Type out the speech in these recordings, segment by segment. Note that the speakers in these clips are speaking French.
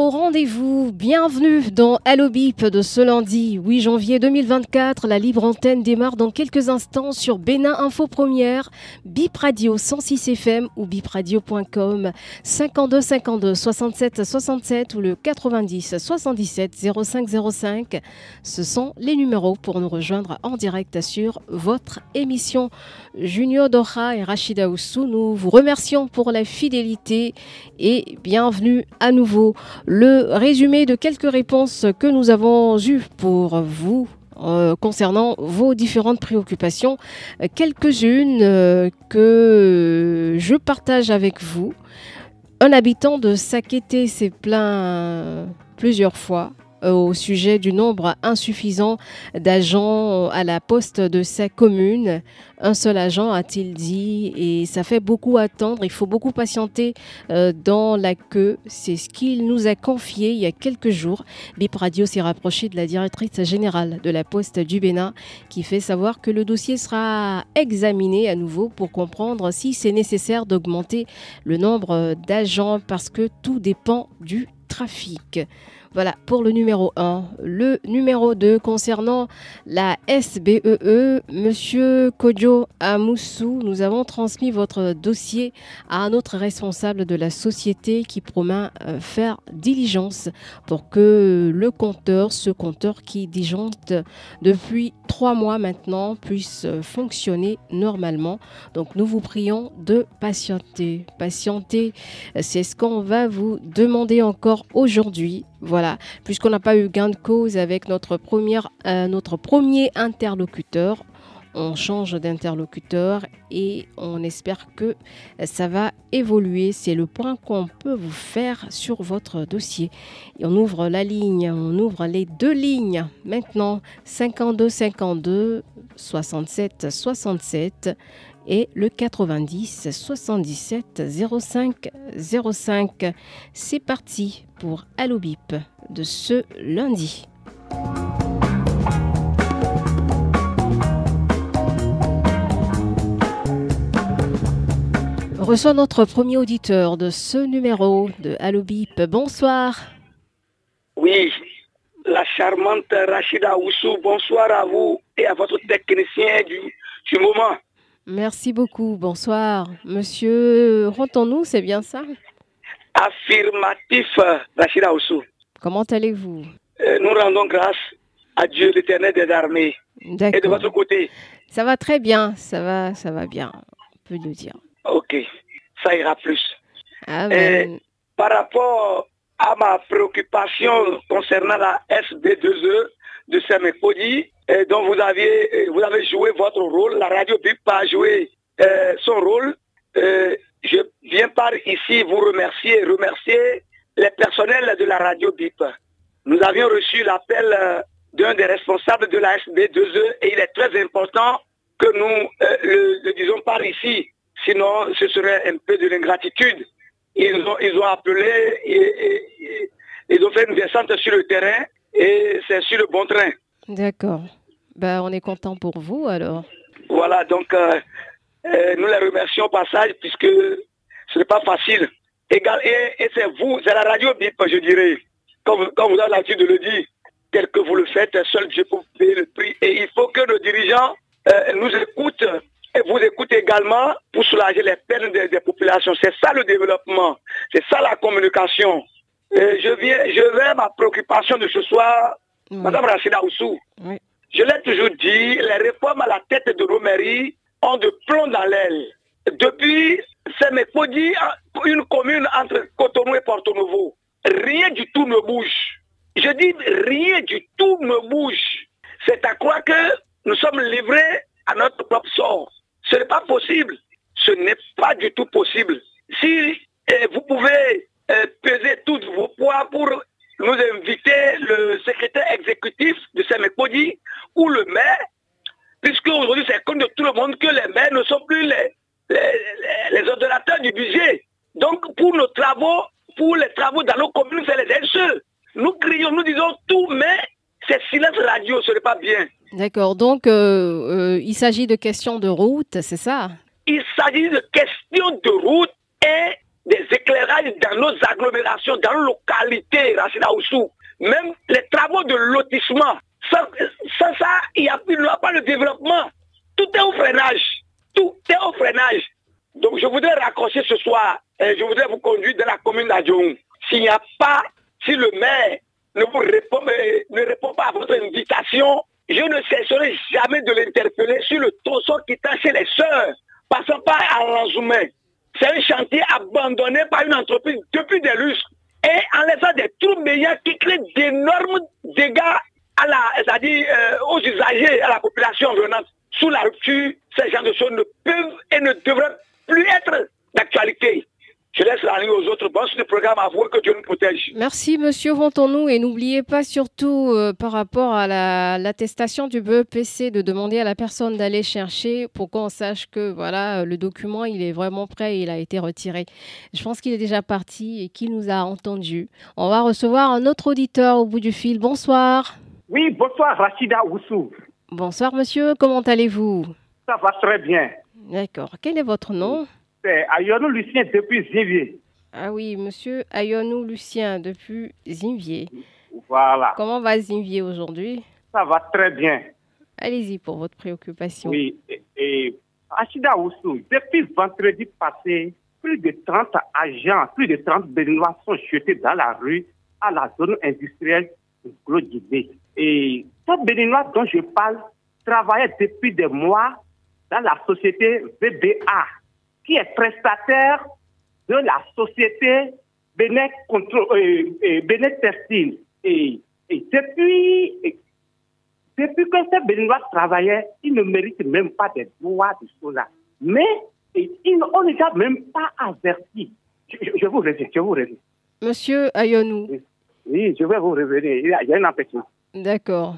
Au rendez-vous. Bienvenue dans Allo Bip de ce lundi 8 janvier 2024. La libre antenne démarre dans quelques instants sur Bénin Info Première, Bip Radio 106 FM ou bipradio.com 52 52 67 67 ou le 90 77 05 05. Ce sont les numéros pour nous rejoindre en direct sur votre émission. Junior Dora et Rachida Oussou, nous vous remercions pour la fidélité et bienvenue à nouveau le résumé de quelques réponses que nous avons eues pour vous euh, concernant vos différentes préoccupations. Quelques-unes euh, que je partage avec vous. Un habitant de Sakété s'est plaint plusieurs fois au sujet du nombre insuffisant d'agents à la poste de sa commune. Un seul agent, a-t-il dit, et ça fait beaucoup attendre. Il faut beaucoup patienter euh, dans la queue. C'est ce qu'il nous a confié il y a quelques jours. Bip Radio s'est rapproché de la directrice générale de la poste du Bénin qui fait savoir que le dossier sera examiné à nouveau pour comprendre si c'est nécessaire d'augmenter le nombre d'agents parce que tout dépend du trafic. Voilà pour le numéro 1. Le numéro 2 concernant la SBEE, Monsieur Kodjo Amoussou, nous avons transmis votre dossier à un autre responsable de la société qui promet euh, faire diligence pour que le compteur, ce compteur qui disjoncte depuis trois mois maintenant, puisse fonctionner normalement. Donc nous vous prions de patienter. Patienter, c'est ce qu'on va vous demander encore aujourd'hui. Voilà, puisqu'on n'a pas eu gain de cause avec euh, notre premier interlocuteur, on change d'interlocuteur et on espère que ça va évoluer. C'est le point qu'on peut vous faire sur votre dossier. On ouvre la ligne, on ouvre les deux lignes maintenant 52 52 67 67 et le 90 77 05 05. C'est parti pour Allo Bip de ce lundi. Reçoit notre premier auditeur de ce numéro de Allo Bip. Bonsoir. Oui, la charmante Rachida Oussou, bonsoir à vous et à votre technicien du moment. Merci beaucoup. Bonsoir. Monsieur Rentons-nous, c'est bien ça? Affirmatif, Rachida Oussou. Comment allez-vous? Euh, nous rendons grâce à Dieu, l'éternel des armées. Et de votre côté? Ça va très bien, ça va, ça va bien, on peut le dire. Ok, ça ira plus. Amen. Par rapport à ma préoccupation concernant la SB2E de Semekodi, euh, dont vous, aviez, euh, vous avez joué votre rôle, la radio BIP a joué euh, son rôle. Euh, je viens par ici vous remercier, remercier les personnels de la radio BIP. Nous avions reçu l'appel d'un des responsables de la SB2E et il est très important que nous euh, le, le disons par ici. Sinon, ce serait un peu de l'ingratitude. Ils ont, ils ont appelé, et, et- et- ils ont fait une descente sur le terrain et c'est sur le bon train. D'accord. Bah, on est content pour vous alors. Voilà, donc euh, euh, nous les remercions au passage puisque ce n'est pas facile. Et et c'est vous, c'est la radio BIP, je dirais, comme, vous- comme vous avez l'habitude de le dire, tel que vous le faites, seul Dieu peut payer le prix. Et il faut que nos dirigeants euh, nous écoutent et vous écoutent également pour soulager les peines des, des populations. C'est ça le développement, c'est ça la communication. Je viens, je vais à ma préoccupation de ce soir, Oui. Madame Rachida Oussou. Oui. Je l'ai toujours dit, les réformes à la tête de mairies ont de plomb dans l'aile. Depuis Semekodi, une commune entre Cotonou et Porto Novo, rien du tout ne bouge. Je dis rien du tout ne bouge. C'est à croire que nous sommes livrés à notre propre sort. Ce n'est pas possible. Ce n'est pas du tout possible. Si euh, vous pouvez euh, peser tous vos poids pour nous inviter le secrétaire exécutif de Samekodi ou le maire, puisque aujourd'hui c'est connu de tout le monde que les maires ne sont plus les, les, ordonnateurs du budget. Donc pour nos travaux, pour les travaux dans nos communes, c'est les seuls. Nous crions, nous disons tout, mais c'est silence radio, ce n'est pas bien. D'accord, donc euh, euh, il s'agit de questions de route, c'est ça? Il s'agit de questions de route et des éclairages dans nos agglomérations, dans nos localités. Même les travaux de lotissement. Sans, ça, il n'y a, a, pas de développement. Tout est au freinage. Tout est au freinage. Donc je voudrais raccrocher ce soir. Et je voudrais vous conduire dans la commune d'Adjoung. S'il n'y a pas, si le maire ne vous répond, ne répond pas à votre invitation, je ne cesserai jamais de l'interpeller sur le tronçon qui chez les sœurs, passant par à. C'est un chantier abandonné par une entreprise depuis des lustres et en laissant des trous meilleurs qui créent d'énormes dégâts à la, c'est-à-dire euh, aux usagers, à la population venante. Sous la rupture, ces gens de choses ne peuvent et ne devraient plus être d'actualité. Je laisse la ligne aux autres. Bon, le programme à vous que Dieu nous protège. Merci, monsieur Ventons-nous. Et n'oubliez pas surtout, euh, par rapport à l'attestation du BEPC, de demander à la personne d'aller chercher pour qu'on sache que voilà, le document, il est vraiment prêt et il a été retiré. Je pense qu'il est déjà parti et qu'il nous a entendus. On va recevoir un autre auditeur au bout du fil. Bonsoir. Oui, bonsoir, Rachida Oussou. Bonsoir, monsieur. Comment allez-vous? Ça va très bien. D'accord. Quel est votre nom? C'est Ayonou Lucien depuis Zinvier. Ah oui, monsieur Ayonou Lucien depuis Zinvier. Voilà. Comment va Zinvier aujourd'hui? Ça va très bien. Allez-y pour votre préoccupation. Oui, et, Achida Oussou, depuis vendredi passé, plus de 30 agents, plus de 30 béninois sont jetés dans la rue à la zone industrielle de Glodibé. Et ce béninois dont je parle travaillait depuis des mois dans la société VBA, qui est prestataire de la société Benet, euh, euh Et, depuis, depuis que ce Béninois travaillait, il ne mérite même pas des droits de cela. Mais on n'est même pas averti. Je, vous reviens, je vous reviens. Monsieur Ayonou. Oui, je vais vous revenir. Il y a, un empêchement. D'accord.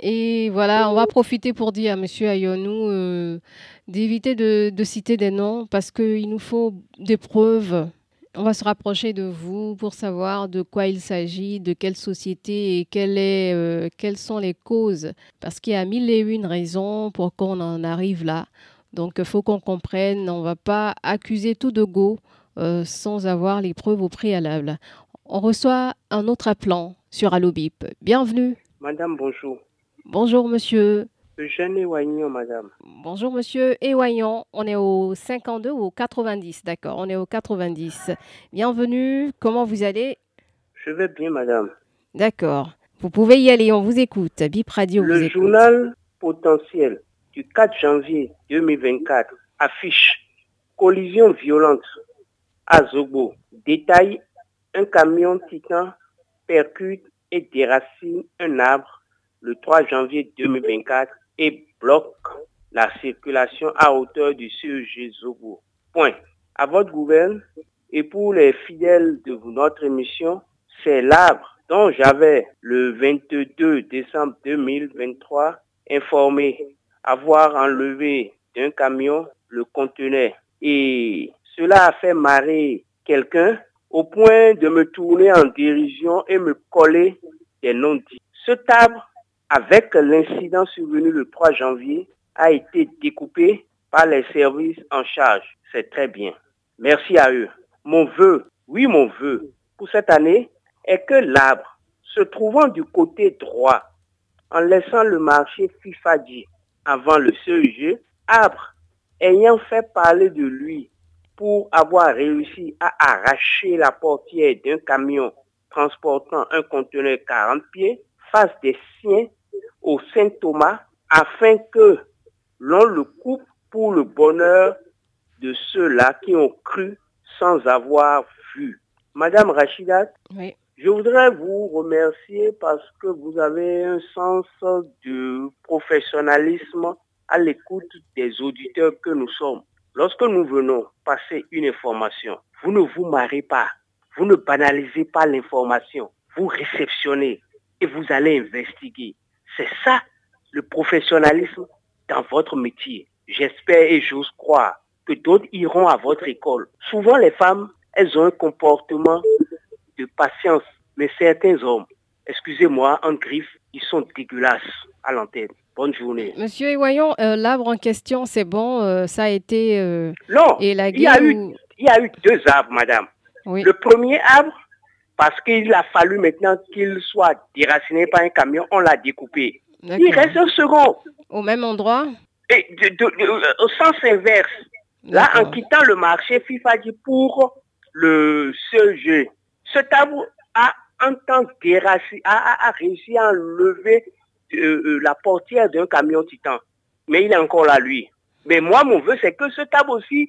Et voilà, on va profiter pour dire à Monsieur Ayonou euh, d'éviter de, citer des noms parce qu'il nous faut des preuves. On va se rapprocher de vous pour savoir de quoi il s'agit, de quelle société et quelle est, euh, quelles sont les causes. Parce qu'il y a mille et une raisons pour qu'on en arrive là. Donc il faut qu'on comprenne, on ne va pas accuser tout de go euh, sans avoir les preuves au préalable. On reçoit un autre appelant sur Allobip. Bienvenue. Madame, bonjour. Bonjour, monsieur. Eugène Ewaignon, madame. Bonjour, monsieur Ewaignon. On est au 52 ou au 90, d'accord. On est au 90. Bienvenue. Comment vous allez? Je vais bien, madame. D'accord. Vous pouvez y aller, on vous écoute. Bip Radio Le journal potentiel du 4 janvier 2024 affiche collision violente à Zobo. Détail un camion titan percute et déracine un arbre le 3 janvier 2024 et bloque la circulation à hauteur du CEG Zobo. Point. À votre gouverne et pour les fidèles de notre émission, c'est l'arbre dont j'avais le 22 décembre 2023 informé avoir enlevé d'un camion le conteneur. Et cela a fait marrer quelqu'un au point de me tourner en dérision et me coller des noms dits. Cet arbre avec l'incident survenu le 3 janvier, a été découpé par les services en charge. C'est très bien. Merci à eux. Mon vœu, oui mon vœu, pour cette année, est que l'arbre, se trouvant du côté droit, en laissant le marché FIFADI avant le CEG, arbre ayant fait parler de lui pour avoir réussi à arracher la portière d'un camion transportant un conteneur 40 pieds, fasse des siens au Saint Thomas afin que l'on le coupe pour le bonheur de ceux-là qui ont cru sans avoir vu. Madame Rachidat, je voudrais vous remercier parce que vous avez un sens de professionnalisme à l'écoute des auditeurs que nous sommes. Lorsque nous venons passer une information, vous ne vous marrez pas, vous ne banalisez pas l'information, vous réceptionnez et vous allez investiguer. C'est ça le professionnalisme dans votre métier. J'espère et j'ose croire que d'autres iront à votre école. Souvent, les femmes, elles ont un comportement de patience. Mais certains hommes, excusez-moi, en griffe, ils sont dégueulasses à l'antenne. Bonne journée. Monsieur Ewayon, euh, l'arbre en question, c'est bon, euh, ça a été euh, Non, élagué il y, a eu, ou- il y a eu deux arbres, madame. Oui. Le premier arbre, parce qu'il a fallu maintenant qu'il soit déraciné par un camion, on l'a découpé. Il reste un second. Au même endroit? Et de- de- de- au sens inverse, là, en quittant le marché, FIFA dit pour le CEG, cet arbre a un temps déraciné, a, a- a réussi à enlever euh, euh, la portière d'un camion titan. Mais il est encore là, lui. Mais moi, mon vœu, c'est que cet arbre aussi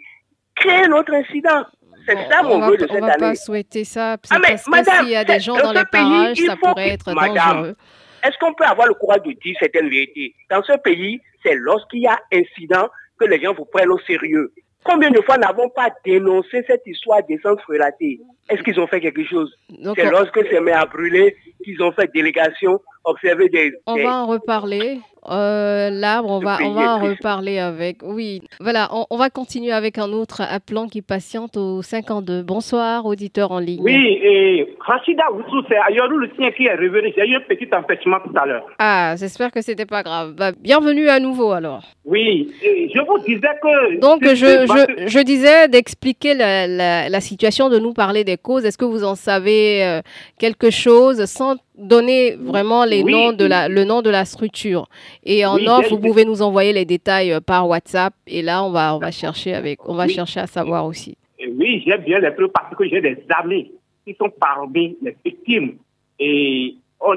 crée un autre incident. C'est Bon, ça on mon vœu de on cette va année. pas souhaiter ça, Ah, mais parce que madame, s'il y a des gens dans les pays, parages, ça faut pourrait être madame, dangereux. Est-ce qu'on peut avoir le courage de dire certaines vérités? Dans ce pays, c'est lorsqu'il y a incident que les gens vous prennent au sérieux. Combien de fois n'avons pas dénoncé cette histoire d'essence relatée Est-ce qu'ils ont fait quelque chose C'est on, lorsque c'est mis à brûler qu'ils ont fait délégation, observer des... on des- va en reparler. Euh, L'arbre, on va, on va en reparler avec. Oui, voilà, on, on va continuer avec un autre appelant qui patiente au 52. Bonsoir, auditeur en ligne. Oui, et Rachida Oussou, c'est Ayorou le sien qui est revenu. J'ai eu un petit empêchement tout à l'heure. Ah, j'espère que c'était pas grave. Bah, bienvenue à nouveau alors. Oui, et je vous disais que... Donc, je, je, je disais d'expliquer la, la, la situation, de nous parler des causes. Est-ce que vous en savez euh, quelque chose sans donner vraiment les Oui. noms de la, le nom de la structure? Et en Oui, j'ai- vous pouvez nous envoyer les détails euh, par WhatsApp. Et là, on va, on va chercher avec, on va Oui. chercher à savoir aussi. Oui, j'ai bien les preuves parce que j'ai des amis qui sont parmi les victimes. Et on,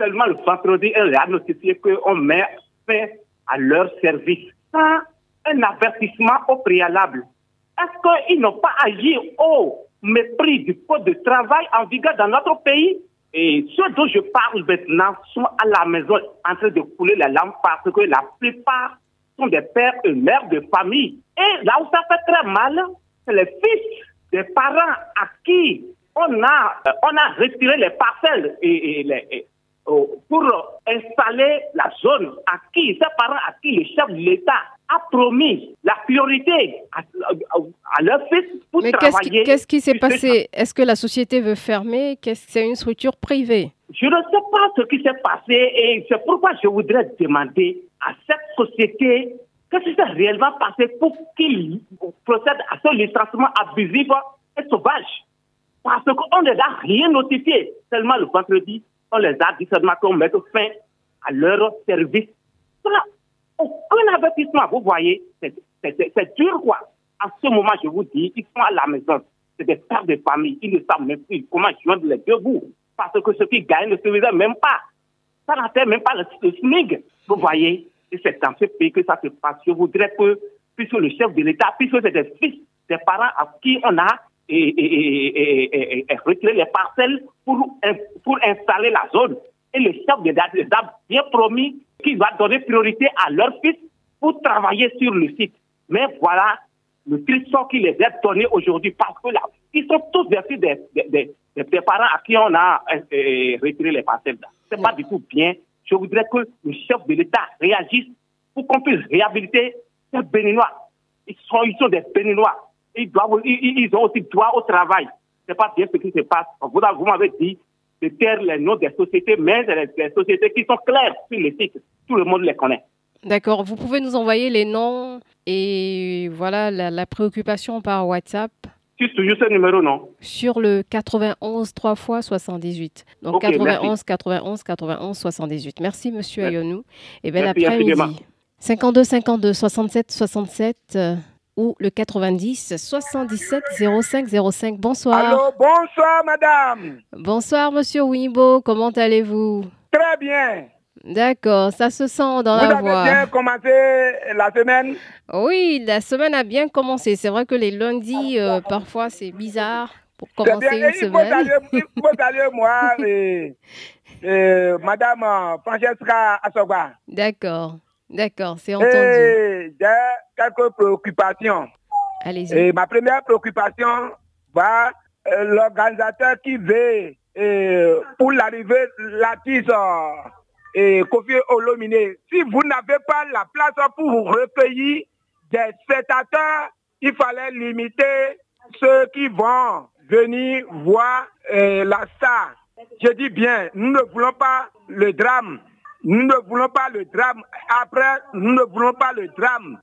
seulement le vendredi, elle a notifié qu'on met fin à leur service sans un avertissement au préalable. Est-ce qu'ils n'ont pas agi? Au mépris du code de travail en vigueur dans notre pays Et ceux dont je parle maintenant sont à la maison en train de couler la lampe parce que la plupart sont des pères et mères de famille. Et là où ça fait très mal, c'est les fils des parents à qui on a, euh, on a retiré les parcelles et, et les, et, euh, pour installer la zone à qui, ces parents à qui le chef de l'État a promis la priorité à, à- à leur fils pour Mais qu'est-ce qui, travailler. qu'est-ce qui s'est passé? Est-ce que la société veut fermer? Qu'est-ce que c'est une structure privée? Je ne sais pas ce qui s'est passé et c'est pourquoi je voudrais demander à cette société qu'est-ce qui s'est réellement passé pour qu'il procède à ce licenciement abusif et sauvage. Parce qu'on ne les a rien notifié. Seulement le vendredi, on les a dit seulement qu'on mette fin à leur service. Ça, aucun avertissement, vous voyez, c'est dur quoi. En ce moment, je vous dis, ils sont à la maison. C'est des pères de famille. Ils ne savent même plus comment joindre les deux bouts. Parce que ce qu'ils gagnent ne suffisait même pas. Ça n'atteint même pas le, le SMIC. Vous voyez, c'est dans ce pays que ça se passe. Je voudrais que, puisque le chef de l'État, puisque c'est des fils, des parents à qui on a et, et, les parcelles pour installer la zone. Et le chef de l'État les a bien promis qu'il va donner priorité à leurs fils pour travailler sur le site. Mais voilà le triste sort qui les est donné aujourd'hui parce que là, ils sont tous des des, des, parents à qui on a euh, euh, retiré les parcelles. C'est pas du tout bien. Je voudrais que le chef de l'État réagisse pour qu'on puisse réhabiliter ces Béninois. Ils sont, ils sont des Béninois. Ils, doivent, ils, ont aussi droit au travail. C'est pas bien ce qui se passe. Vous m'avez dit de taire les noms des sociétés, mais des sociétés qui sont claires sur le site. Tout le monde les connaît. D'accord. Vous pouvez nous envoyer les noms et voilà la, la préoccupation par WhatsApp C'est toujours ce numéro, non sur le 91 3 fois 78. Donc Ok, 91 merci. 91 91 78. Merci Monsieur. Ayonou. Et Merci infiniment. après-midi. 52 52 67 67 euh, ou le 90 77 05 05. Bonsoir. Allô, bonsoir madame. Bonsoir Monsieur Wimbo. Comment allez-vous? Très bien. D'accord, ça se sent dans Vous la avez voix. bien commencé la semaine? Oui, la semaine a bien commencé. C'est vrai que les lundis, euh, parfois, c'est bizarre pour commencer bien. une faut semaine. saluer, il faut saluer moi et, et madame euh, Francesca Asogba. D'accord, d'accord, c'est entendu. Et j'ai quelques préoccupations. Allez-y. Et ma première préoccupation va euh, l'organisateur qui veut euh, pour l'arrivée Latis euh, et Kofi Olomine. Si vous n'avez pas la place pour recueillir des spectateurs, il fallait limiter ceux qui vont venir voir euh, la star. Je dis bien, nous ne voulons pas le drame. Nous ne voulons pas le drame. Après, nous ne voulons pas le drame.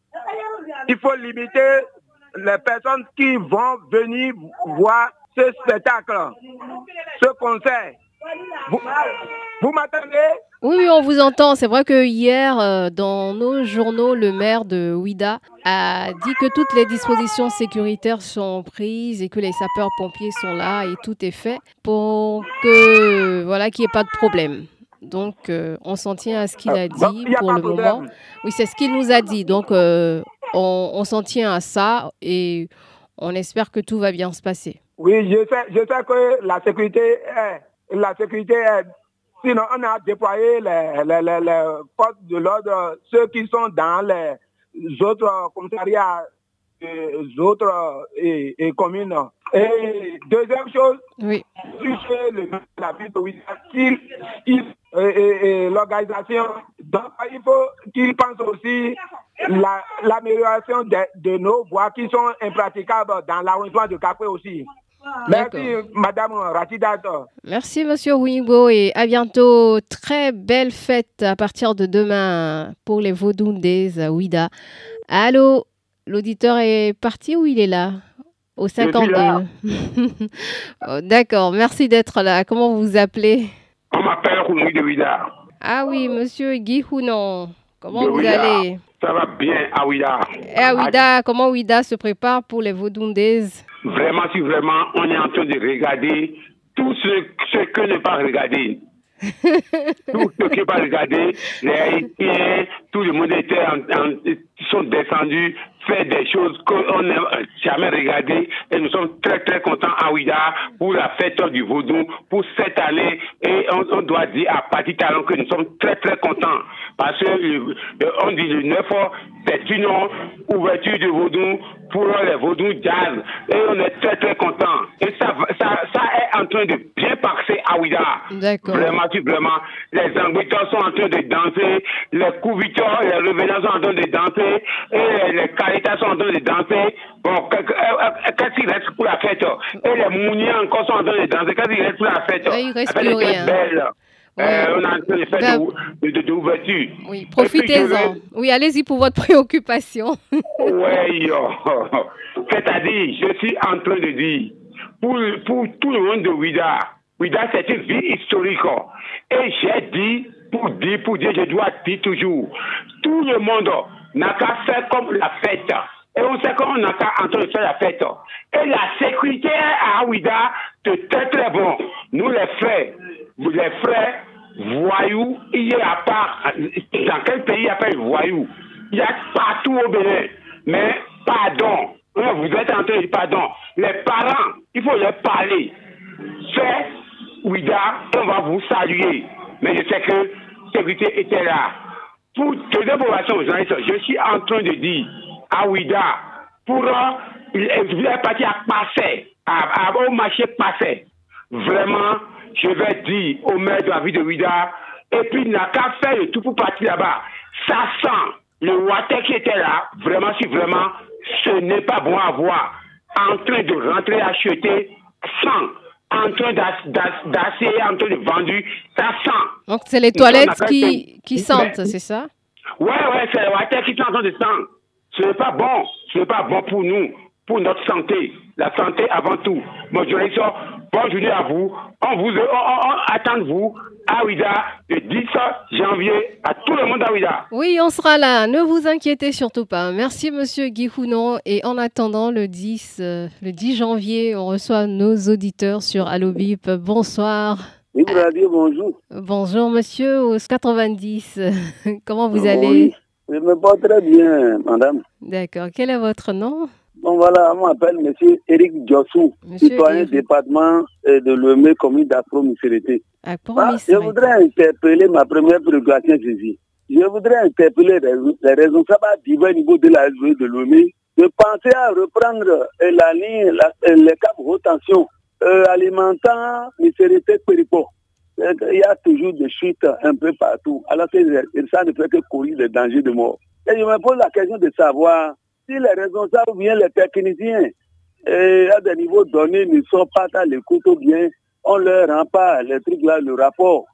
Il faut limiter les personnes qui vont venir voir ce spectacle, ce concert. Vous, m'attendez oui, on vous entend. C'est vrai que hier, euh, dans nos journaux, le maire de Ouida a dit que toutes les dispositions sécuritaires sont prises et que les sapeurs-pompiers sont là et tout est fait pour que voilà qu'il n'y ait pas de problème. Donc, euh, on s'en tient à ce qu'il a ah, dit pour le moment. Oui, c'est ce qu'il nous a dit. Donc, euh, on, s'en tient à ça et on espère que tout va bien se passer. Oui, je sais, je sais que la sécurité est, la sécurité sinon on a déployé les, les, les, forces de l'ordre, ceux qui sont dans les autres commissariats, autres et, et communes. Et deuxième chose, oui. la ville de et, l'organisation, il faut qu'il pense aussi l'amélioration de, nos voies qui sont impraticables dans l'arrondissement de Capri aussi. Merci, Madame Ratidato. Merci, Monsieur Wingbo, et à bientôt. Très belle fête à partir de demain pour les Vaudundés à Ouida. Allô, l'auditeur est parti ou il est là? Au 52. Oh, d'accord, merci d'être là. Comment vous vous appelez? On m'appelle Roumi de Ouida. Ah oui, Monsieur Guy Hounon. Comment vous allez? Ça va bien à Ouida. Et à Ouida, comment Ouida se prépare pour les Vaudundés Vraiment, si vraiment on est en train de regarder tout ce, ce que ne pas regarder. Tout ce qui pas regardé, les Haïtiens, tout le monde était en, sont descendus faire des choses qu'on n'a jamais regardées. Et nous sommes très très contents à Ouida pour la fête du Vaudou pour cette année. Et on, doit dire à Pati Talon que nous sommes très très contents. Parce que on dit le 9 c'est une ouverture du Vaudou pour les Vaudou jazz et on est très très contents et ça, ça, ça est en train de bien passer à Ouida. Vraiment, vraiment, les Angleterres sont en train de danser, les Couviteurs, les revenants sont en train de danser et les Caritas sont en train de danser. Bon, qu'est-ce qu'il reste pour la fête? Et les Mouniens encore sont en train de danser. Qu'est-ce qu'il reste pour la fête? Il reste plus rien. Belle. Euh, on a fait ben, d'ouverture. Oui, profitez-en. Oui, allez-y pour votre préoccupation. oui, c'est-à-dire, je suis en train de dire, pour, pour tout le monde de Ouida, Ouida, c'est une ville historique. Et j'ai dit, pour dire, pour dire, je dois dire toujours, tout le monde n'a qu'à faire comme la fête. Et on sait qu'on n'a qu'à en train de faire la fête. Et la sécurité à Ouida, c'est très très bon. Nous les frères, les frères voyous, il y a à part, dans quel pays il y a pas de voyous Il y a partout au Bénin. Mais pardon, vous êtes en train de dire pardon. Les parents, il faut leur parler. C'est Ouida, on va vous saluer. Mais je sais que sécurité était là pour toutes les populations je suis en train de dire à Ouida, pour il est parti à passer, à, au marché passer. Vraiment, je vais dire au maire de la ville de Ouida, et puis il n'a qu'à faire le tout pour partir là-bas. Ça sent le water qui était là, vraiment, si vraiment, ce n'est pas bon à voir, en train de rentrer acheter sans en train d'asseoir, en train de vendre, ça sent. Donc c'est les toilettes qui, qui sentent, c'est ça? Ouais, ouais, c'est les water qui sont en train de sentir. Ce n'est pas bon, ce n'est pas bon pour nous, pour notre santé. La santé avant tout. Bonjour, bonne journée à vous. On vous attend vous à Ouida le 10 janvier à tout le monde à Ouida. Oui, on sera là. Ne vous inquiétez surtout pas. Merci, monsieur Guy Hounon. Et en attendant, le 10, euh, le 10 janvier, on reçoit nos auditeurs sur Allobip. Bonsoir. Oui, bonjour. Bonjour, monsieur, au 90. Comment vous allez? Je me porte très bien, madame. D'accord. Quel est votre nom? Bon, voilà, on m'appelle monsieur Eric Diossou, citoyen département euh, de l'OME, commune d'Afro-Misérité. Ah, je voudrais interpeller ma première préoccupation ici. Je voudrais interpeller les, responsables à divers niveaux de la de l'OME de penser à reprendre euh, la ligne, la, euh, les câbles haute tension alimentant Misérité Péripo. Il y a toujours des chutes un peu partout. Alors que ça ne fait que courir des dangers de mort. Et je me pose la question de savoir si les responsables ou bien les techniciens et à des niveaux donnés ne sont pas à l'écoute ou bien on ne leur rend pas les trucs là, le rapport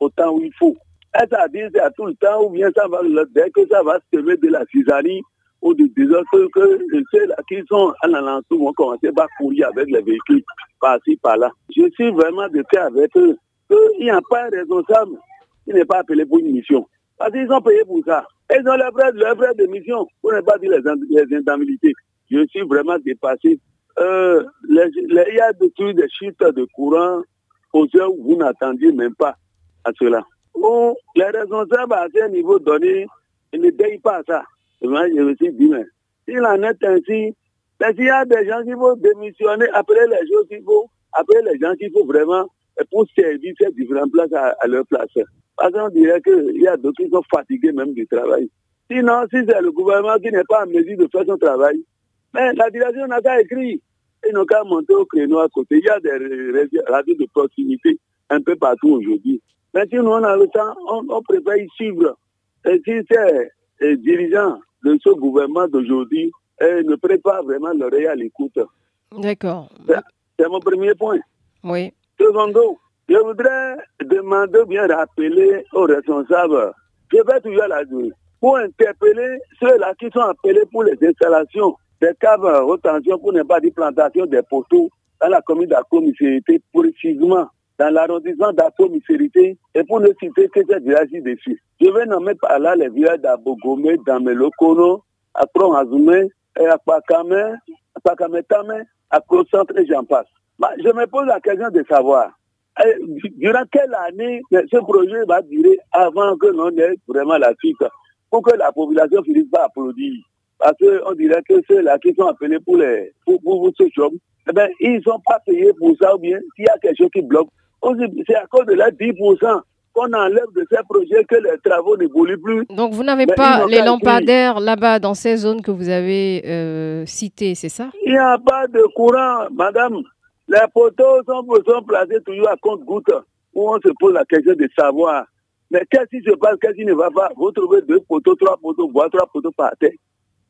au temps où il faut. Est-ce à dire à tout le temps ou bien ça va, dès que ça va se semer de la cisanie ou du désastre que ceux-là qui sont à l'alentour vont commencer à courir avec les véhicules par-ci, par-là. Je suis vraiment de fait avec eux. Il n'y a pas un responsable qui n'est pas appelé pour une mission. Parce qu'ils sont payés pour ça. Ils ont leurs frais, de pas dire les, les indemnités. Je suis vraiment dépassé. Euh, il y a des, des chiffres de courant aux heures où vous n'attendiez même pas à cela. Ou les responsables à ce niveau donné, ils ne payent pas ça. Moi, je me suis dit, mais s'il en est ainsi, s'il y a des gens qui vont démissionner, après les choses qu'il faut, après les gens qu'il faut vraiment pour servir ces différentes places à, leur place. Parce qu'on dirait qu'il y a d'autres qui sont fatigués même du travail. Sinon, si c'est le gouvernement qui n'est pas en mesure de faire son travail, mais la direction n'a qu'à écrire. Ils n'ont qu'à monter au créneau à côté. Il y a des radios de proximité un peu partout aujourd'hui. Mais si nous, on a le temps, on, préfère y suivre. Et si c'est les dirigeants de ce gouvernement d'aujourd'hui ne prêtent pas vraiment l'oreille à l'écoute. D'accord. C'est mon premier point. Oui. Secondo, je voudrais demander bien rappeler aux responsables, je vais toujours la dire, pour interpeller ceux-là qui sont appelés pour les installations des caves haute tension, pour ne pas dire plantation des poteaux dans la commune d'Aco-Misérité, précisément dans l'arrondissement d'Aco-Misérité, et pour ne citer que ces villages dessus. Je vais nommer par là les villages d'Abogome, d'Amelokono, à Tronhazoumé, à Pakame, à Pakametame, à Centre et j'en passe. Bah, je me pose la question de savoir, eh, durant quelle année ce projet va durer avant que l'on ait vraiment la suite, pour que la population finisse par applaudir? Parce qu'on dirait que ceux-là qui sont appelés pour, les, pour, pour, ce job, eh ben, ils ne sont pas payés pour ça ou bien s'il y a quelque chose qui bloque. C'est à cause de la 10% qu'on enlève de ces projets que les travaux n'évoluent plus. Donc vous n'avez pas les lampadaires là-bas dans ces zones que vous avez euh, citées, c'est ça? Il n'y a pas de courant, madame. Les poteaux sont, sont toujours à compte-goutte où on se pose la question de savoir. Mais qu'est-ce qui se passe, qu'est-ce qui ne va pas? Vous trouvez deux poteaux, trois poteaux, voire trois poteaux par terre.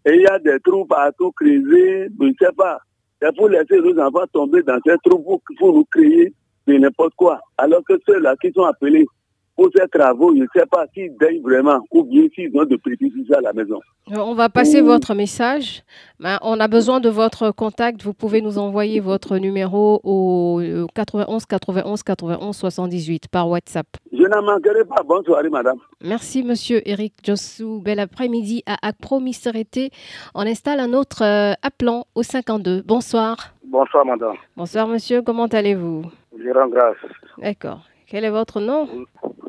Et il y a des trous partout creusés, je ne sais pas. C'est pour laisser nos enfants tomber dans ces trous pour, pour nous de n'importe quoi. Alors que ceux-là qui sont appelés pour ces travaux, je ne sais pas s'ils daignent vraiment ou bien s'ils ont de petits à la maison. Euh, on va passer votre message. Ben, on a besoin de votre contact. Vous pouvez nous envoyer votre numéro au 91 91 91 78 par WhatsApp. Je n'en manquerai pas. Bonne soirée, madame. Merci, monsieur Eric Jossou. Bel après-midi à Acpro On installe un autre euh, appelant au 52. Bonsoir. Bonsoir, madame. Bonsoir, monsieur. Comment allez-vous? Je rends grâce. D'accord. Quel est votre nom?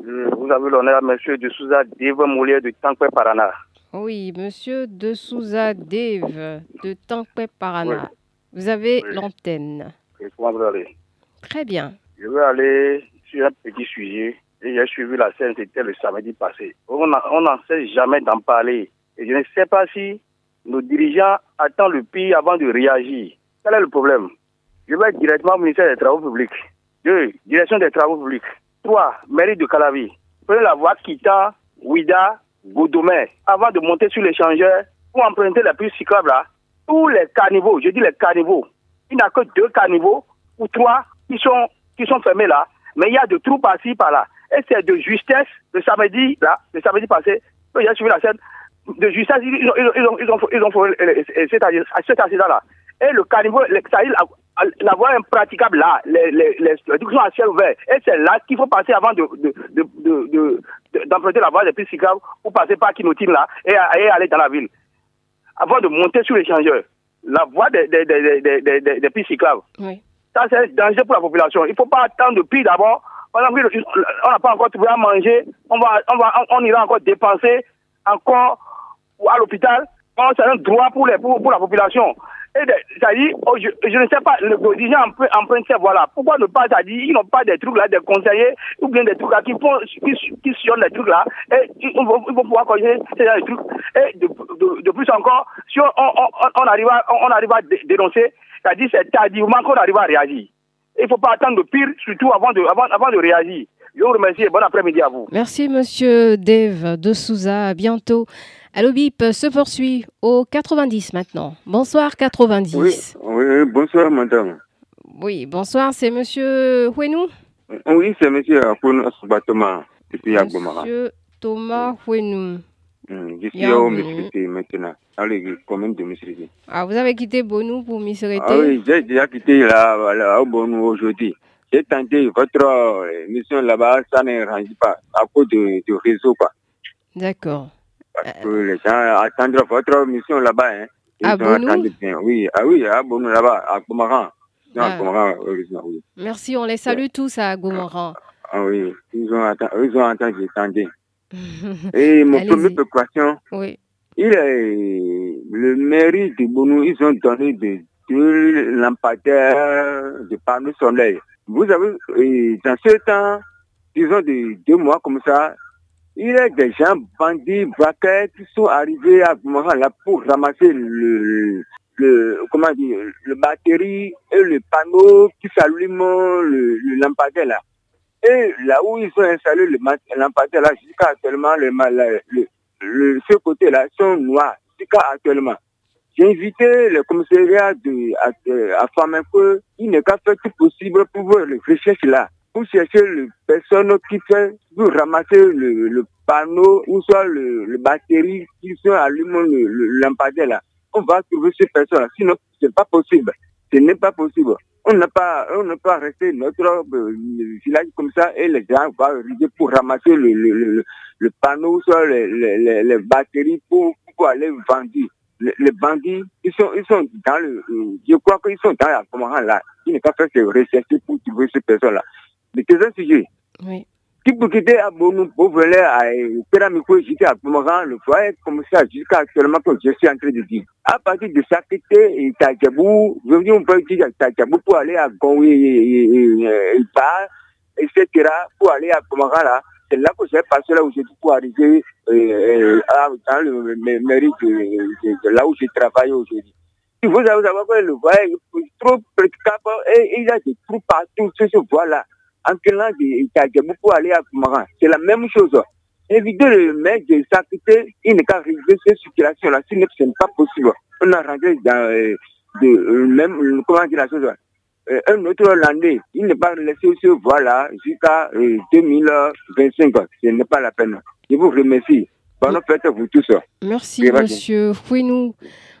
Vous avez l'honneur, monsieur de Souza Dave Moulier de Tankwe Parana. Oui, monsieur de Souza Dave de Tankwe Parana. Vous avez l'antenne. Très bien. Je vais aller sur un petit sujet. Et j'ai suivi la scène, c'était le samedi passé. On n'en sait jamais d'en parler. Et je ne sais pas si nos dirigeants attendent le pire avant de réagir. Quel est le problème? Je vais directement au ministère des Travaux publics. 2. Direction des travaux publics. 3. Mairie de Calavi. Prenez la voie quittant Ouida, Godomé. Avant de monter sur l'échangeur pour emprunter la piste cyclable là, tous les caniveaux, je dis les caniveaux, il n'y a que deux caniveaux ou trois qui sont, qui sont fermés là, mais il y a de trous par-ci, par-là. Et c'est de justesse, le samedi, là, le samedi passé, j'ai suivi la scène, de justesse, ils ont, ils ont, ils ont, ils ont, fait cet accident-là. Et le caniveau, ça la voie impraticable là, les, les, les, sont à ciel ouvert. Et c'est là qu'il faut passer avant de, d'emprunter la voie des pistes cyclables ou passer par Kinotine là et, aller dans la ville. Avant de monter sur l'échangeur. La voie des, des, des, des, pistes cyclables. Oui. Ça, c'est un danger pour la population. Il ne faut pas attendre depuis d'abord. on n'a pas encore trouvé à manger. On, va, on, va, on ira encore dépenser encore à l'hôpital. C'est un droit pour, les, pour, pour la population. C'est-à-dire, oh, je, ne sais pas, le dirigeant emprunte ces voies-là. Pourquoi ne pas, c'est-à-dire, ils n'ont pas des trucs là, des conseillers, ou bien des trucs là qui font, qui, qui les trucs là, et ils vont, ils vont pouvoir corriger ces trucs. Et de, de, plus encore, si on, on, on, arrive, à, on arrive à dénoncer, c'est-à-dire, c'est tardivement qu'on arrive à réagir. Il ne faut pas attendre le pire, surtout avant de, avant, avant de réagir. Je vous remercie et bon après-midi à vous. Merci, monsieur Dave de Souza. À bientôt. Allo Bip se poursuit au 90 maintenant. Bonsoir 90. Oui, bonsoir, madame. Oui, bonsoir, c'est monsieur Houenou Oui, c'est monsieur Houenou Thomas, Monsieur Thomas Houenou. Je suis au Misrité maintenant, dans les communes de Misrité. Ah, vous avez quitté Bonou pour Misrité Ah oui, j'ai déjà quitté là, là au Bonou aujourd'hui. J'ai tenté votre euh, mission là-bas, ça ne range pas à cause du, réseau. D'accord. Parce que les gens attendent votre mission là-bas. Hein. à Bonou Oui, ah oui, à Bonou là-bas, à Gomaran. Ah. oui. Merci, on les salue tous à Gomaran. Ah, oui, ils ont, attendu, ils ont attendu. Et mon premier préoccupation, oui. il est le mairie de Bonou, ils ont donné des deux lampadaires de panneaux soleil. Vous avez, dans ce temps, disons de deux mois comme ça, il y a des gens bandits, braqueurs qui sont arrivés à là pour ramasser le, comment dire, le batterie et le panneau qui s'allume le, lampadaire là. Et là où ils ont installé le lampadaire là, jusqu'à actuellement, le, le, le, ce côté-là sont noirs, jusqu'à actuellement. J'ai invité le commissariat de, à, à que il n'est qu'à faire tout possible pour voir les recherches là, pour chercher les personnes qui fait, pour ramasser le, panneau ou soit le, le batterie qui sont allumés le, le lampadaire là. On va trouver ces personnes-là, sinon c'est pas possible. Ce n'est pas possible. On n'a pas, on n'a pas resté notre euh, village comme ça et les gens vont arriver pour ramasser le, le, panneau, soit les, batteries pour, pour aller vendre les, bandits, ils sont, ils sont dans le, je crois qu'ils sont dans la moment là. Ils n'ont pas fait que rechercher pour trouver ces personnes-là. Mais c'est un sujet. Oui. Qui peut quitter à Bonou pour à Péramiko, j'étais à moment le foyer comme ça jusqu'à actuellement que je suis en train de dire. À partir de ça, quitter et Tajabou, je viens on peut dire Tajabou pour aller à Gongwe et, etc. pour aller à moment là. C'est là que j'ai passé là où j'ai pour arriver euh, dans le mairie de, là où je travaille aujourd'hui. Si vous avez que le voie est trop précaire et il y a des trous partout sur ce voie-là. En quel il y a beaucoup aller à Kumaran. C'est la même chose. Éviter le maire de s'acquitter, il n'est qu'à régler cette situation-là. Sinon, ce n'est pas possible. On a rentré dans euh, de, euh, même, comment dire la chose, euh, un autre Hollandais, il n'est pas laissé ce voilà jusqu'à 2025. Euh, Ce n'est pas la peine. Je vous remercie. Bonne fête à vous tous. Merci, monsieur Fouinou.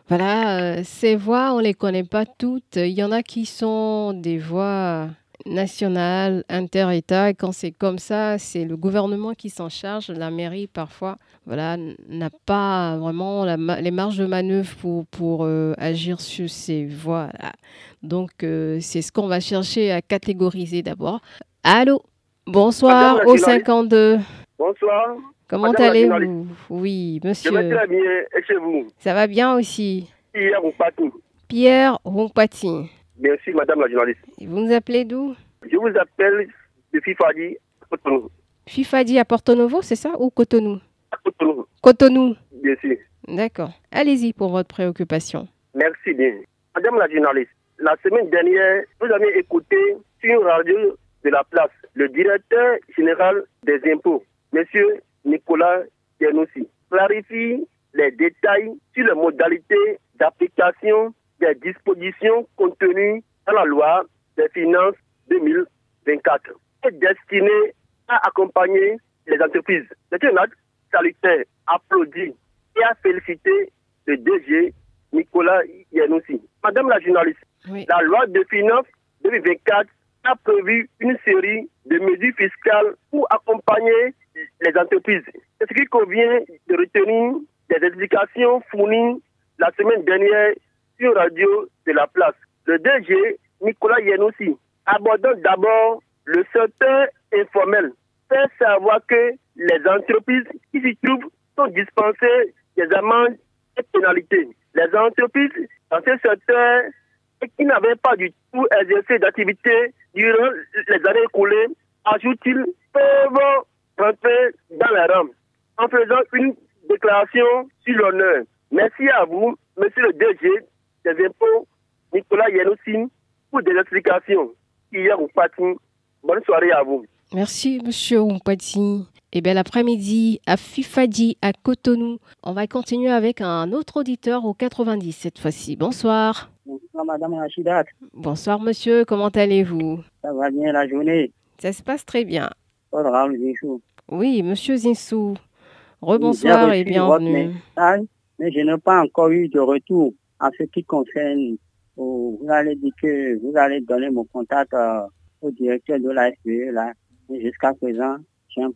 Voilà, euh, ces voix, on ne les connaît pas toutes. Il y en a qui sont des voix national, inter-État. Et quand c'est comme ça, c'est le gouvernement qui s'en charge. La mairie, parfois, voilà, n'a pas vraiment les marges de manœuvre pour, pour euh, agir sur ces voies-là. Donc, euh, c'est ce qu'on va chercher à catégoriser d'abord. Allô? Bonsoir au 52. Bonsoir. Comment allez-vous? Oui, monsieur. Je vais très bien. Et chez vous? Ça va bien aussi. Pierre Rompati. Pierre Rompati. Merci, madame la journaliste. vous nous appelez d'où Je vous appelle de Fifadi à Cotonou. Fifadi à Porto Novo, c'est ça Ou Cotonou À Cotonou. Cotonou. Bien sûr. D'accord. Allez-y pour votre préoccupation. Merci bien. Madame la journaliste, la semaine dernière, vous avez écouté sur une radio de la place le directeur général des impôts, monsieur Nicolas Yanoussi, clarifie les détails sur les modalités d'application des dispositions contenues dans la loi des finances 2024 est destiné à accompagner les entreprises. C'est un acte salutaire, applaudi et à féliciter le DG Nicolas Yanoussi. Madame la journaliste, la loi de finances 2024 a prévu une série de mesures fiscales pour accompagner les entreprises. C'est ce qui convient de retenir des explications fournies la semaine dernière sur Radio de la Place. Le DG, Nicolas Yenoussi, abordant d'abord le secteur informel, fait savoir que les entreprises qui s'y trouvent sont dispensées des amendes et pénalités. Les entreprises dans ce secteur qui n'avaient pas du tout exercé d'activité durant les années écoulées, ajoute-t-il, peuvent rentrer dans la rame en faisant une déclaration sur l'honneur. Merci à vous, monsieur le DG, des impôts, Nicolas Yanoussin, pour des explications. Hier, Oupati, bonne soirée à vous. Merci, monsieur Oupati. Et bien l'après-midi à Fifadi, à Cotonou. On va continuer avec un autre auditeur au 90 cette fois-ci. Bonsoir. Bonsoir, Madame Rachidat. Bonsoir, monsieur. Comment allez-vous? Ça va bien la journée? Ça se passe très bien. Oui, monsieur Zinsou. Rebonsoir et bienvenue. mais je n'ai pas encore eu de retour en ce qui concerne. vous allez dire que vous allez donner mon contact euh, au directeur de la SPE là. Jusqu'à présent,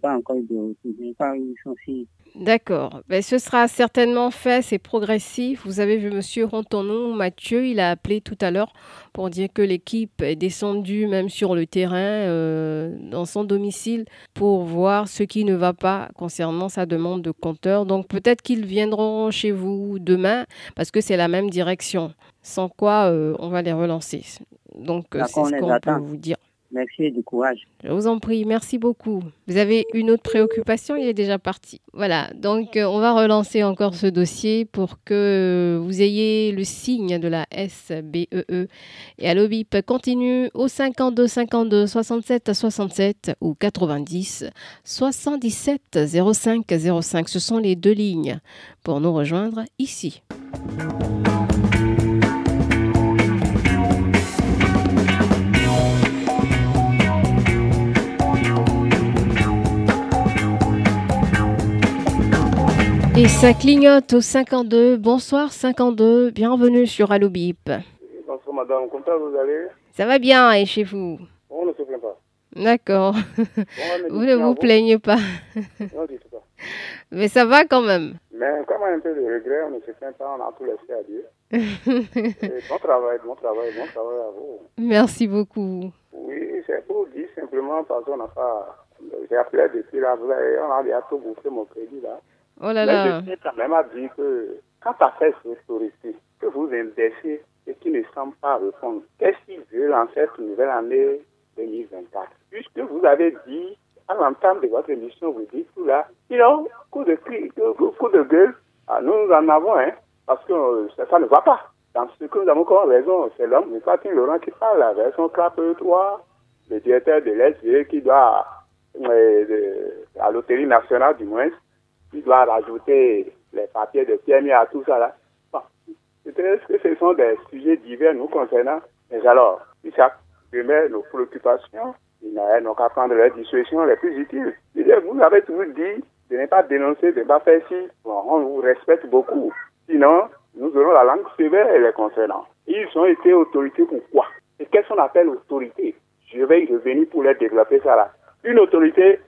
pas encore de pas eu son. D'accord. Ben, ce sera certainement fait, c'est progressif. Vous avez vu Monsieur Rontonon, Mathieu, il a appelé tout à l'heure pour dire que l'équipe est descendue même sur le terrain, euh, dans son domicile, pour voir ce qui ne va pas concernant sa demande de compteur. Donc peut-être qu'ils viendront chez vous demain, parce que c'est la même direction. Sans quoi, euh, on va les relancer. Donc c'est ce qu'on peut vous dire. Merci du courage. Je vous en prie, merci beaucoup. Vous avez une autre préoccupation, il est déjà parti. Voilà, donc euh, on va relancer encore ce dossier pour que vous ayez le signe de la SBEE. E. Et à l'OBIP continue au 52 52 67 67 ou 90 77 05 05. Ce sont les deux lignes pour nous rejoindre ici. Et ça clignote au 52. Bonsoir 52, bienvenue sur Allo Bip. Bonsoir madame, comment vous allez? Ça va bien et chez vous? On ne se plaint pas. D'accord. vous ne vous plaignez pas. non, du tout pas. Mais ça va quand même. Mais quand même un peu de regret, on ne se plaint pas, on a tout laissé à Dieu. bon travail, bon travail, bon travail à vous. Merci beaucoup. Oui, c'est pour dire simplement parce qu'on n'a pas... J'ai appelé depuis là, on a déjà tout bouffé mon crédit là. Oh là là. Mais je quand même à dire que quand à fait autorité que vous indexez et qui ne semble pas répondre, qu'est-ce qu'ils veulent en cette nouvelle année 2024 Puisque vous avez dit, à l'entame de votre émission, vous dites tout là, a coup de, coup de gueule. Ah, nous, en avons, hein, parce que euh, ça, ne va pas. Dans ce que nous avons comme raison, c'est l'homme, Fatine Laurent qui parle, la version 3, le directeur de l'SV qui doit, euh, à l'hôtellerie nationale du moins, il doit rajouter les papiers de PMI à tout ça là. Bon, peut-être que ce sont des sujets divers nous concernant. Mais alors, ça permet nos préoccupations, ils n'ont qu'à prendre les discussions les plus utiles. Vous avez toujours dit de ne pas dénoncer, de ne pas faire ci. Bon, on vous respecte beaucoup. Sinon, nous aurons la langue sévère les concernant. Ils ont été autorités pour quoi? Et qu'est-ce qu'on appelle autorité? Je vais y revenir pour les développer ça là. Une autorité,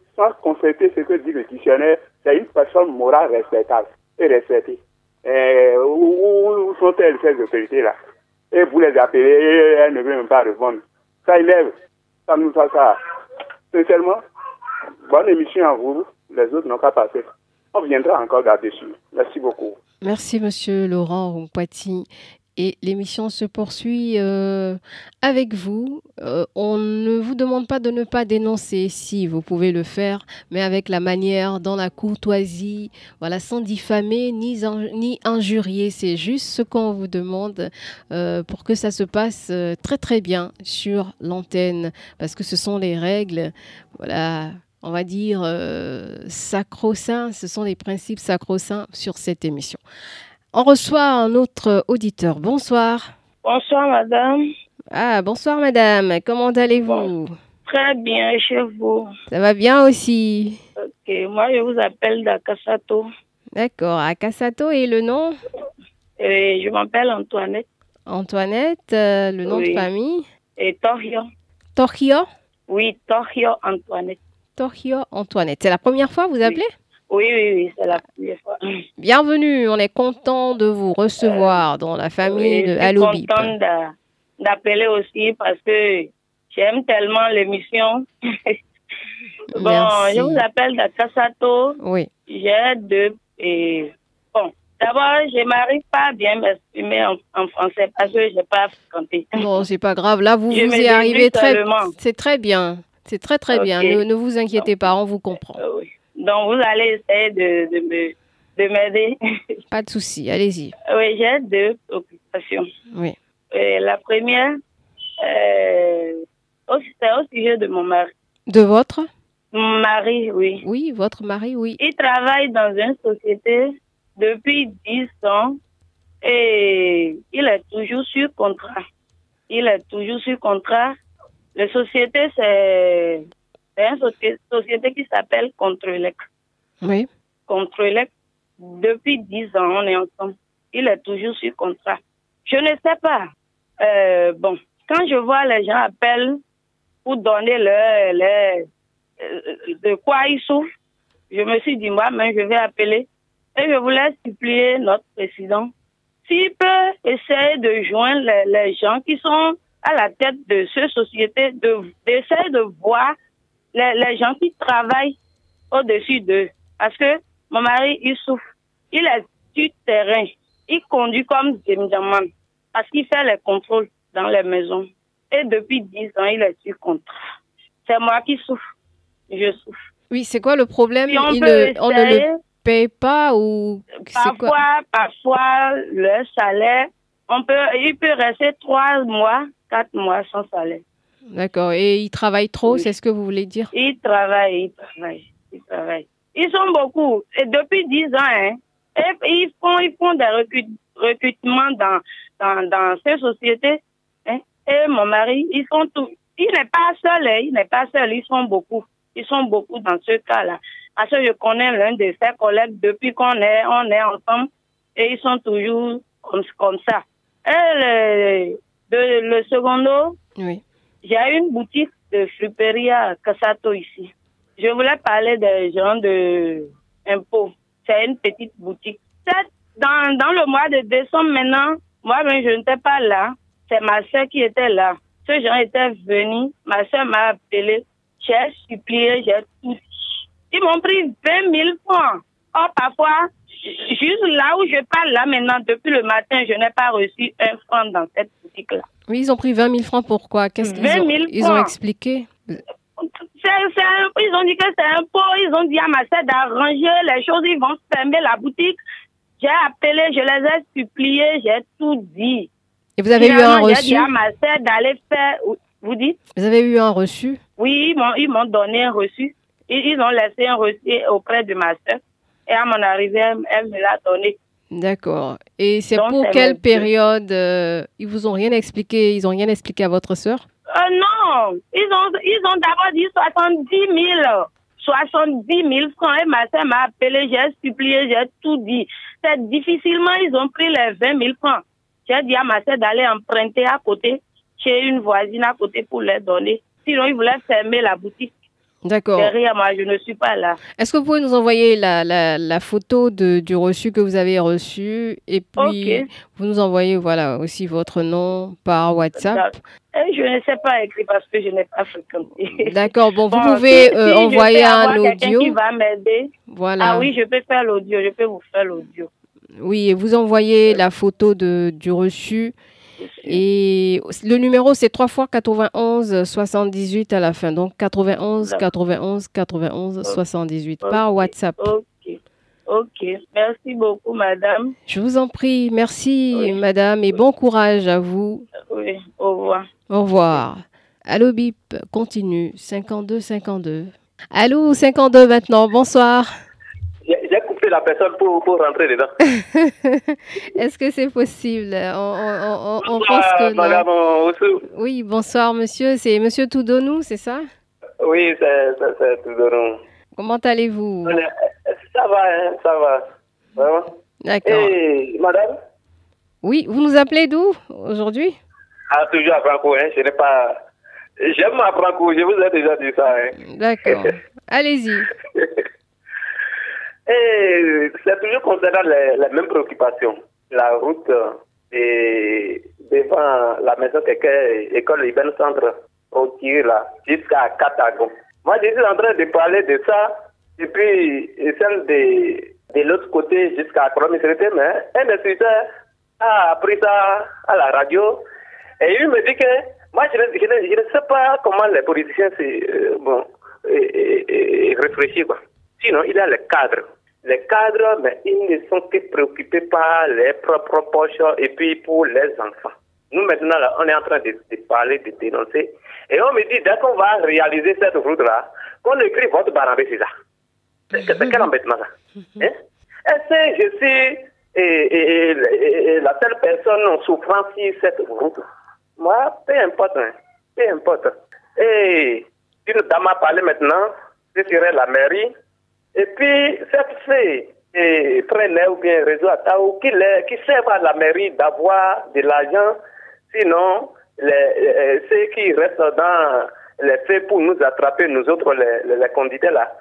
sans ce que dit le dictionnaire, c'est une personne morale respectable et respectée. où, sont-elles, ces autorités-là? Et vous les appelez, et elles ne veulent même pas répondre. Ça élève, ça nous fait ça. Sincèrement, bonne émission à vous. Les autres n'ont qu'à passer. On viendra encore là-dessus. Merci beaucoup. Merci, monsieur Laurent Poiti et l'émission se poursuit euh, avec vous. Euh, on ne vous demande pas de ne pas dénoncer si vous pouvez le faire, mais avec la manière, dans la courtoisie, voilà, sans diffamer ni, ni injurier. C'est juste ce qu'on vous demande euh, pour que ça se passe très très bien sur l'antenne, parce que ce sont les règles, voilà. On va dire sacro-saints, ce sont les principes sacro-saints sur cette émission. On reçoit un autre auditeur. Bonsoir. Bonsoir, madame. Ah, bonsoir, madame. Comment allez-vous? Très bien, chez vous? Ça va bien aussi. Ok, moi, je vous appelle d'Akasato. D'accord. Akasato et le nom? Et Je m'appelle Antoinette. Antoinette, euh, le nom de famille? Et Torhio. Torhio Oui, Torhio Antoinette. Torhio Antoinette. C'est la première fois que vous appelez? oui, oui, oui, c'est la première fois. Bienvenue, on est content de vous recevoir dans la famille de Alobip. Je suis content d'appeler aussi parce que j'aime tellement l'émission. bon, je vous appelle d'Akasato. Oui. J'ai deux. Et, bon, d'abord, je m'arrive pas à bien m'exprimer en, français parce que je n'ai pas fréquenté. Non, c'est pas grave. Là, vous vous y arrivez très C'est très bien. C'est très, très bien. Ne, vous inquiétez pas, on vous comprend. Euh, oui. Donc, vous allez essayer de, de me de m'aider. Pas de souci, allez-y. Oui, j'ai deux occupations. Oui. la première, euh, c'est au sujet de mon mari. De votre? Mon mari, oui. Oui, votre mari, oui. Il travaille dans une société depuis 10 ans Et il est toujours sur contrat. Il est toujours sur contrat. La société, c'est une société qui s'appelle Contrelec. Oui. Contrelec. Depuis 10 ans, on est ensemble. Il est toujours sur contrat. Je ne sais pas. Euh, bon, quand je vois les gens appellent pour donner leur, leur, euh, de quoi ils souffrent, je me suis dit, moi, mais je vais appeler et je voulais supplier notre président s'il peut essayer de joindre les, gens qui sont à la tête de cette société, d'essayer de, voir les, gens qui travaillent au-dessus d'eux. Parce que mon mari, il souffre. Il est sur terrain. Il conduit comme Zemjaman. Parce qu'il fait les contrôles dans les maisons. Et depuis 10 ans, il est sur contrat. C'est moi qui souffre. Je souffre. Oui, c'est quoi le problème? On, ne le paye pas ou parfois, parfois le salaire, on peut, il peut rester trois mois, quatre mois sans salaire. D'accord. Et il travaille trop, c'est ce que vous voulez dire? Il travaille, il travaille, il travaille. Ils sont beaucoup. Et depuis dix ans, hein, ils font, ils font des recrutements dans, dans, dans ces sociétés. Hein. Et mon mari, ils sont tous. Il n'est pas seul, hein, il n'est pas seul, ils sont beaucoup. Ils sont beaucoup dans ce cas-là. Parce que je connais l'un de ses collègues depuis qu'on est, on est ensemble et ils sont toujours comme, comme ça. Et le, le secondo, oui. J'ai une boutique de friperie à Casato ici. Je voulais parler des gens de impôts. C'est une petite boutique. Dans, dans le mois de décembre maintenant, moi-même, je n'étais pas là. C'est ma soeur qui était là. Ces gens étaient venus. Ma soeur m'a appelé. J'ai supplié, j'ai tout ils m'ont pris 20 000 francs. Or, parfois, juste là où je parle, là maintenant, depuis le matin, je n'ai pas reçu un franc dans cette boutique-là. Oui, ils ont pris 20 000 francs. Pourquoi Qu'est-ce qu'ils ont, ils ont expliqué? Ils ont dit que c'est un pot. Ils ont dit à ma sœur d'arranger les choses. Ils vont fermer la boutique. J'ai appelé, je les ai suppliés, j'ai tout dit. Et vous avez eu un reçu J'ai dit à ma sœur d'aller faire. Vous dites? Vous avez eu un reçu? Oui, ils m'ont donné un reçu. Ils, ont laissé un reçu auprès de ma soeur. Et à mon arrivée, elle, me l'a donné. D'accord. Et c'est pour quelle période euh, Ils vous ont rien expliqué Ils ont rien expliqué à votre soeur euh, Non. Ils ont, ils ont d'abord dit 70 000. 70 000 francs. Et ma soeur m'a appelé, j'ai supplié, j'ai tout dit. C'est difficilement, ils ont pris les 20 000 francs. J'ai dit à ma soeur d'aller emprunter à côté, chez une voisine à côté pour les donner. Sinon, ils voulaient fermer la boutique. D'accord. Derrière moi, je ne suis pas là. Est-ce que vous pouvez nous envoyer la, la, la photo de, du reçu que vous avez reçu et puis vous nous envoyez voilà aussi votre nom par WhatsApp? Eh, je ne sais pas écrire parce que je n'ai pas fréquenté. D'accord. Bon, vous pouvez euh, envoyer un audio. qui va m'aider. Voilà. Ah oui, je peux faire l'audio. Je peux vous faire l'audio. Oui, et vous envoyez la photo de, du reçu et le numéro, c'est 3 fois 91 78 à la fin. Donc 91 91 91 78 par WhatsApp. Ok. Ok. Merci beaucoup, madame. Je vous en prie. Merci, madame, et bon courage à vous. Oui. Au revoir. Au revoir. Allô, bip, continue. 52 52. Allô, 52 maintenant. Bonsoir la personne pour, pour rentrer dedans. Est-ce que c'est possible? On, on, pense que Madame Oui, bonsoir monsieur. C'est monsieur Toudonou, c'est ça? Oui, c'est Toudonou. Comment allez-vous? Ça va, hein, ça va. D'accord. Et madame? Oui, vous nous appelez d'où aujourd'hui? Ah, toujours à Franco, hein. Je n'ai pas... J'aime ma Franco, je vous ai déjà dit ça. Hein. D'accord. Allez-y. Et c'est toujours concernant les, mêmes préoccupations. La route et devant la maison quelqu'un, école centre, au là, jusqu'à Katago. Moi, je suis en train de parler de ça, et puis celle de, de l'autre côté jusqu'à Colomisété, mais un instituteur a appris ça à la radio, et il me dit que moi, je ne, je je ne sais pas comment les politiciens euh, bon, réfléchissent. Sinon, il y a le cadre les cadres, mais ils ne sont que préoccupés par les propres poches et puis pour les enfants. Nous, maintenant, là, on est en train de, parler, de dénoncer. Et on me dit, dès qu'on va réaliser cette route-là, qu'on écrit votre barambé, c'est ça. C'est quel embêtement, ça hein? Est-ce que je suis et, la seule personne souffrant sur cette route? Moi, peu importe, hein, peu importe. Et une dame a parlé maintenant, ce serait la mairie. Et puis, cette fille, et prenait ou bien réseau Atao, qui, qui sert à la mairie d'avoir de l'argent, sinon, les, ceux qui restent dans les faits pour nous attraper, nous autres, les, les, candidats là,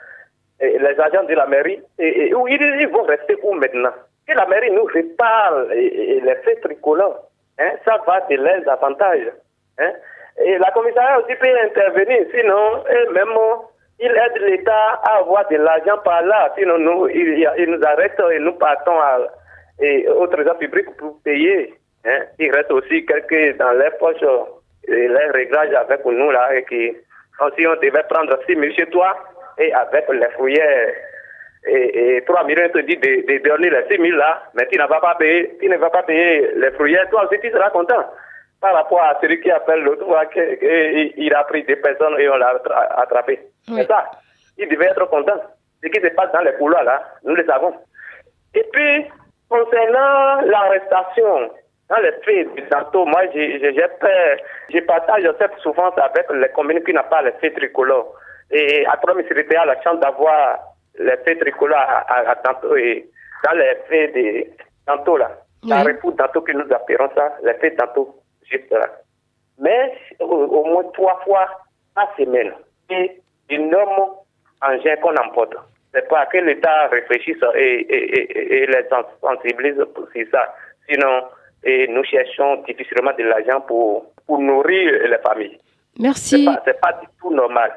les agents de la mairie, et, où ils, vont rester où maintenant? Que la mairie nous répare les faits tricolores, hein, ça va de leurs avantages. Hein? Et la commissariat aussi peut intervenir, sinon, même il aide l'État à avoir de l'argent par là, sinon nous, il, nous arrête et nous partons à, et, au trésor public pour payer. Hein. Il reste aussi quelques dans les poches les réglages avec nous là et qui aussi on devait prendre 6 000 chez toi et avec les fourrières et, et 3 millions te dit de, de donner les 6 000 là, mais tu ne vas pas payer, tu ne vas pas payer les fourrières, toi aussi tu seras content. Par rapport à celui qui appelle l'autre, il a pris des personnes et on l'a attrapé. C'est ça. Il devait être content. Ce qui se passe dans les couloirs là, nous le savons. Et puis, concernant l'arrestation, dans les faits du tantôt, moi, j'ai peur, je partage cette souffrance avec les communes qui n'ont pas les faits tricolores. Et à trois c'était à la chance d'avoir les faits tricolores à, tantôt et dans les faits de tantôt là. Oui. La réponse tantôt que nous appelons ça, les faits tantôt, juste là. Mais au, moins trois fois par semaine, et énorme engin qu'on emporte. C'est pas que l'État réfléchisse et, et, et, les sensibilise pour ça. Sinon, et nous cherchons difficilement de l'argent pour, pour nourrir les familles. Merci. Ce n'est pas, du tout normal.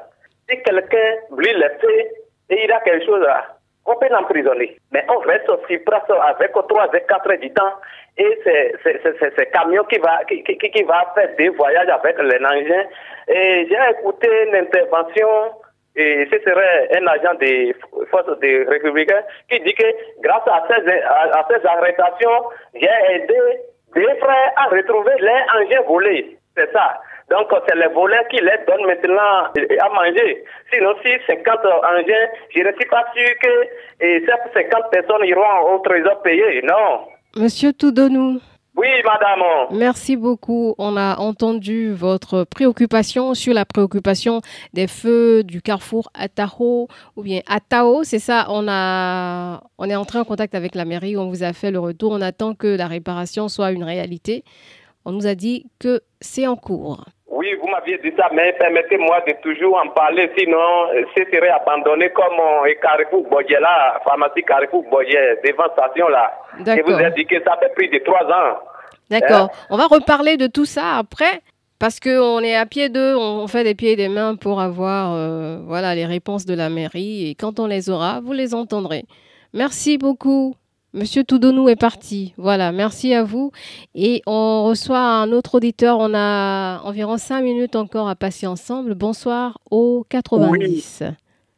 Si quelqu'un brûle les faits et il a quelque chose là, on peut l'emprisonner. Mais on reste aussi presque avec 3 et 4 heures du temps et c'est ce camion qui va, qui, qui, qui, va faire des voyages avec les engins. Et j'ai écouté une intervention et ce serait un agent des forces des républicains qui dit que grâce à ces, à ces arrestations, j'ai aidé des frères à retrouver les engins volés. C'est ça. Donc, c'est les voleurs qui les donnent maintenant à manger. Sinon, si 50 engins, je ne suis pas sûr que et 50 personnes iront au trésor payer. Non. Monsieur Toudonou. Oui, madame. Merci beaucoup. On a entendu votre préoccupation sur la préoccupation des feux du carrefour Atao ou bien Atao. C'est ça? On a, on est entré en contact avec la mairie. On vous a fait le retour. On attend que la réparation soit une réalité. On nous a dit que c'est en cours. Oui, vous m'aviez dit ça, mais permettez-moi de toujours en parler, sinon ce serait abandonné comme euh, Carrefour Boyer là, pharmacie Carrefour Boyer, devant station là. Je vous ai dit que ça fait plus de trois ans. D'accord. Hein? On va reparler de tout ça après. Parce qu'on est à pied d'eux, on fait des pieds et des mains pour avoir euh, voilà, les réponses de la mairie. Et quand on les aura, vous les entendrez. Merci beaucoup. Monsieur Toudonou est parti. Voilà, merci à vous. Et on reçoit un autre auditeur. On a environ cinq minutes encore à passer ensemble. Bonsoir au 90.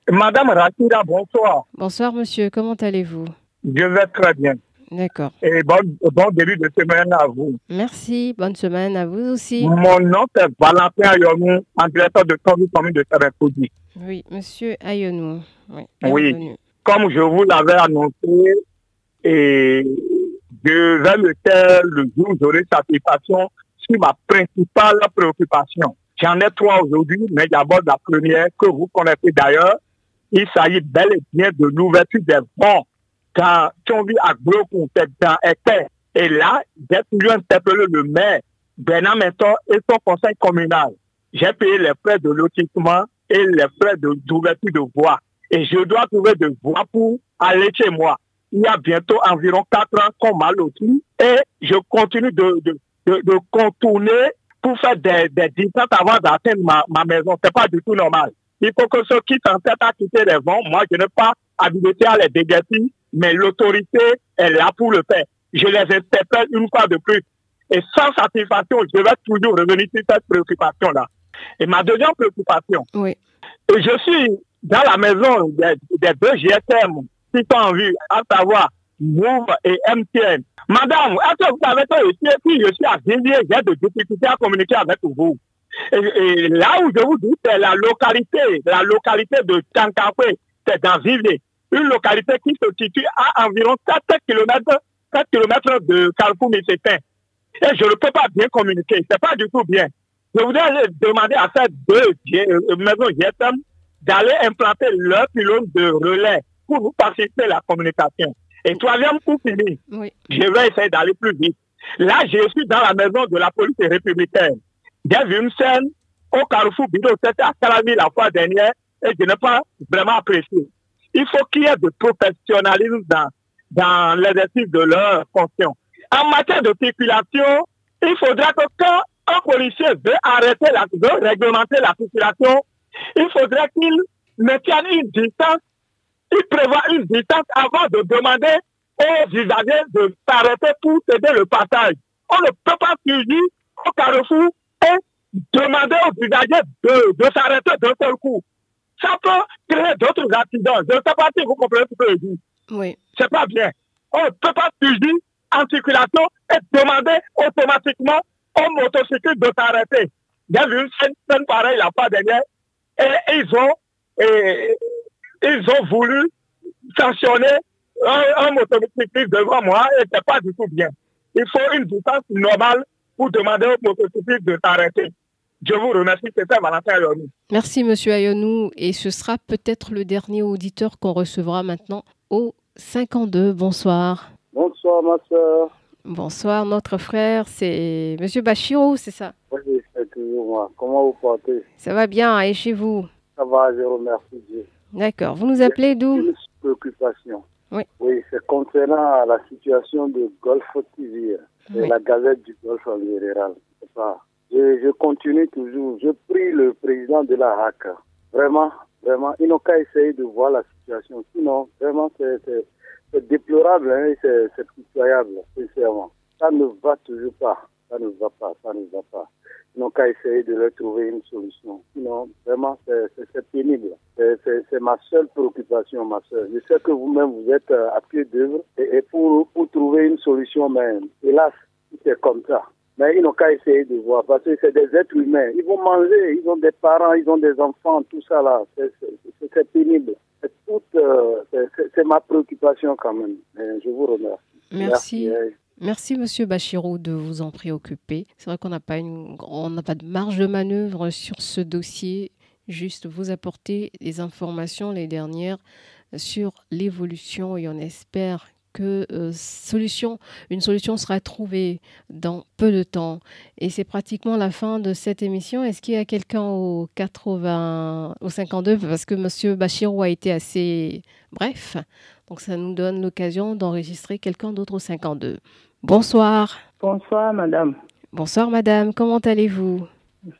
Madame Rakira, bonsoir. Bonsoir, monsieur. Comment allez-vous? Je vais très bien. D'accord. Et bon, bon, début de semaine à vous. Merci. Bonne semaine à vous aussi. Mon nom est Valentin Ayonou, en directeur de commune de Sarapodi. Oui, monsieur Ayonou. Oui. oui. Comme je vous l'avais annoncé, et je vais le faire le jour où j'aurai satisfaction sur ma principale préoccupation. J'en ai trois aujourd'hui, mais d'abord la première que vous connaissez d'ailleurs. Il s'agit bel et bien de l'ouverture des vents dans Tchombi Agro dans Ete. Et là, j'ai toujours interpellé le maire Bernard Mentor et son conseil communal. J'ai payé les frais de lotissement et les frais d'ouverture de, voie. Et je dois trouver de voies pour aller chez moi il y a bientôt environ quatre ans qu'on m'a loti et je continue de, de, de, contourner pour faire des, des distances avant d'atteindre ma, ma maison. C'est pas du tout normal. Il faut que ceux qui s'entêtent à quitter les vents, moi, je n'ai pas habilité à les dégager, mais l'autorité est là pour le faire. Je les interpelle une fois de plus. Et sans satisfaction, je vais toujours revenir sur cette préoccupation-là. Et ma deuxième préoccupation, oui. je suis dans la maison des, des deux GSM en vue, à savoir Move et MTN. Madame, est-ce que vous savez que si je suis à Vivier, j'ai de difficultés à communiquer avec vous. Et, là où je vous dis, c'est la localité, la localité de Tchankapé, c'est dans Vivier. Une localité qui se situe à environ 4 km 4 km de Carrefour Missétin. Et je ne peux pas bien communiquer. C'est pas du tout bien. Je voudrais demander à ces deux euh, maisons GSM d'aller implanter leur pylône de relais pour nous faciliter la communication. Et troisième, pour finir, je vais essayer d'aller plus vite. Là, je suis dans la maison de la police républicaine. J'ai vu une scène au carrefour Bido, c'était à Calami la fois dernière, et je n'ai pas vraiment apprécié. Il faut qu'il y ait de professionnalisme dans, dans l'exercice de leur fonction. En matière de circulation, il faudra que quand un policier veut arrêter la, veut réglementer la circulation, il faudrait qu'il maintienne une distance, il prévoit une distance avant de demander aux usagers de s'arrêter pour céder le passage. On ne peut pas surgir au carrefour et demander aux usagers de, de s'arrêter d'un seul coup. Ça peut créer d'autres accidents. Je ne sais pas si vous comprenez ce que je dis. Oui. C'est pas bien. On ne peut pas surgir en circulation et demander automatiquement aux motocyclistes de s'arrêter. Il y a vu une scène, pareille la fois dernière et ils ont, et, ils ont voulu sanctionner un, un motocycliste devant moi et c'est pas du tout bien. Il faut une distance normale pour demander aux motocyclistes de s'arrêter. Je vous remercie, c'était Valentin Ayonou. Merci, Monsieur Ayonou. Et ce sera peut-être le dernier auditeur qu'on recevra maintenant au 52. Bonsoir. Bonsoir, ma soeur. Bonsoir, notre frère, c'est Monsieur Bachirou, c'est ça? Oui, c'est toujours moi. Comment vous portez? Ça va bien, et chez vous? Ça va, je remercie Dieu. D'accord. Vous nous appelez d'où préoccupation. Oui. Oui, c'est concernant la situation de Golf TV et la Gazette du Golfe en général. Ça. Je, je, continue toujours. Je prie le président de la HAC. Vraiment, vraiment, ils n'ont qu'à essayer de voir la situation. Sinon, vraiment, c'est déplorable, hein, c'est pitoyable, sincèrement. Ça ne va toujours pas. Ça ne va pas, ça ne va pas. Ils n'ont qu'à essayer de leur trouver une solution. Sinon, vraiment, c'est pénible. C'est ma seule préoccupation, ma soeur. Je sais que vous-même, vous êtes euh, à pied d'œuvre et, et, pour, pour trouver une solution, mais hélas, c'est comme ça. Mais ils n'ont qu'à essayer de voir parce que c'est des êtres humains. Ils vont manger, ils ont des parents, ils ont des enfants, tout ça là. C'est pénible. Euh, c'est ma préoccupation quand même. Et je vous remercie. Merci. Merci. Merci, Monsieur Bachirou, de vous en préoccuper. C'est vrai qu'on n'a pas, on pas de marge de manœuvre sur ce dossier. Juste vous apporter des informations, les dernières, sur l'évolution et on espère que euh, solution, une solution sera trouvée dans peu de temps. Et c'est pratiquement la fin de cette émission. Est-ce qu'il y a quelqu'un au 80, au 52 Parce que Monsieur Bachirou a été assez bref. Donc ça nous donne l'occasion d'enregistrer quelqu'un d'autre au 52. Bonsoir. Bonsoir, madame. Bonsoir, madame. Comment allez-vous?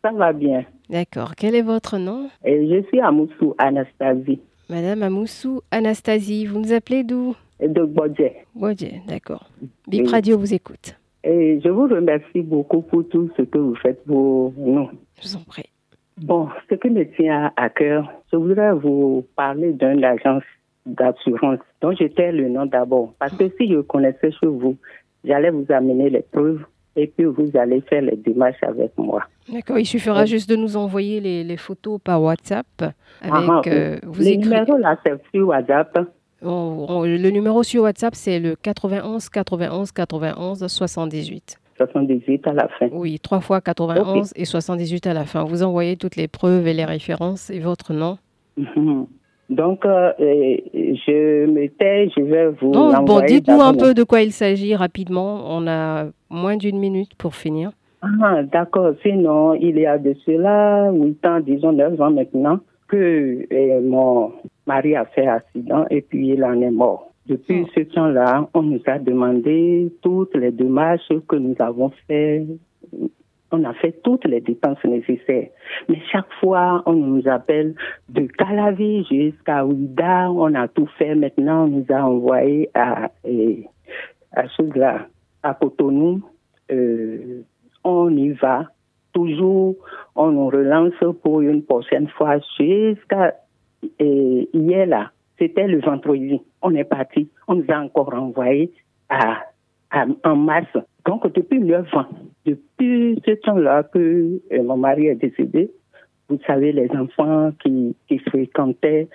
Ça va bien. D'accord. Quel est votre nom? Et Je suis Amoussou Anastasie. Madame Amoussou Anastasie, vous nous appelez d'où? De Bodje. Bodje, d'accord. Bip Radio vous écoute. Et je vous remercie beaucoup pour tout ce que vous faites pour nous. Je vous en prie. Bon, ce qui me tient à cœur, je voudrais vous parler d'une agence d'assurance dont j'étais le nom d'abord. Parce que si je connaissais chez vous, j'allais vous amener les preuves et puis vous allez faire les démarches avec moi. D'accord, il suffira juste de nous envoyer les, les photos par WhatsApp. Avec, ah, euh, vous le numéro là, c'est sur WhatsApp. On, on, le numéro sur WhatsApp, c'est le 91 91 91 78. 78 à la fin. Oui, trois fois 91 okay. et 78 à la fin. Vous envoyez toutes les preuves et les références et votre nom. Mm -hmm. Donc, euh, je me tais, je vais vous. Non, bon, dites-nous un peu de quoi il s'agit rapidement. On a moins d'une minute pour finir. Ah, d'accord. Sinon, il y a de cela 8 ans, disons 9 ans maintenant, que eh, mon mari a fait accident et puis il en est mort. Depuis oh. ce temps-là, on nous a demandé toutes les démarches que nous avons fait on a fait toutes les dépenses nécessaires. Mais chaque fois, on nous appelle de Calavi jusqu'à Ouida, on a tout fait. Maintenant, on nous a envoyé à, à, là, à Cotonou. Euh, on y va. Toujours, on nous relance pour une prochaine fois jusqu'à hier là. C'était le vendredi. On est parti. On nous a encore envoyé en masse. Donc, depuis 9 ans, depuis ce temps-là que euh, mon mari est décédé, vous savez, les enfants qui, qui fréquentaient,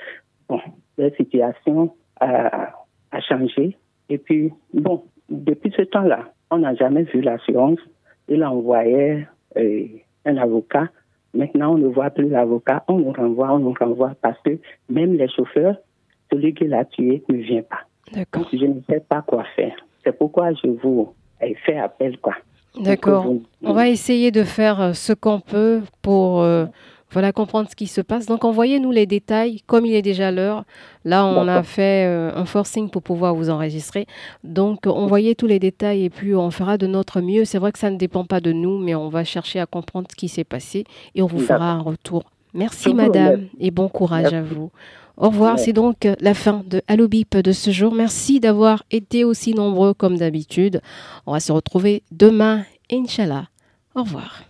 bon, leur situation a, changé. Et puis, bon, de ce temps-là, on n'a jamais vu l'assurance. Il envoyait euh, un avocat. Maintenant, on ne voit plus l'avocat. On nous renvoie, on nous renvoie parce que même les chauffeurs, celui qui l'a tué ne vient pas. Donc, je ne sais pas quoi faire. C'est pourquoi je vous fais appel, quoi. D'accord. On va essayer de faire euh, ce qu'on peut pour euh, voilà, comprendre ce qui se passe. Donc, envoyez-nous les détails, comme il est déjà l'heure. Là, on a fait euh, un forcing pour pouvoir vous enregistrer. Donc, envoyez tous les détails et puis on fera de notre mieux. C'est vrai que ça ne dépend pas de nous, mais on va chercher à comprendre ce qui s'est passé et on vous fera un retour. Merci, madame, et bon courage à vous. Au revoir, c'est donc la fin de Allo Bip de ce jour. Merci d'avoir été aussi nombreux comme d'habitude. On va se retrouver demain, Inch'Allah. Au revoir.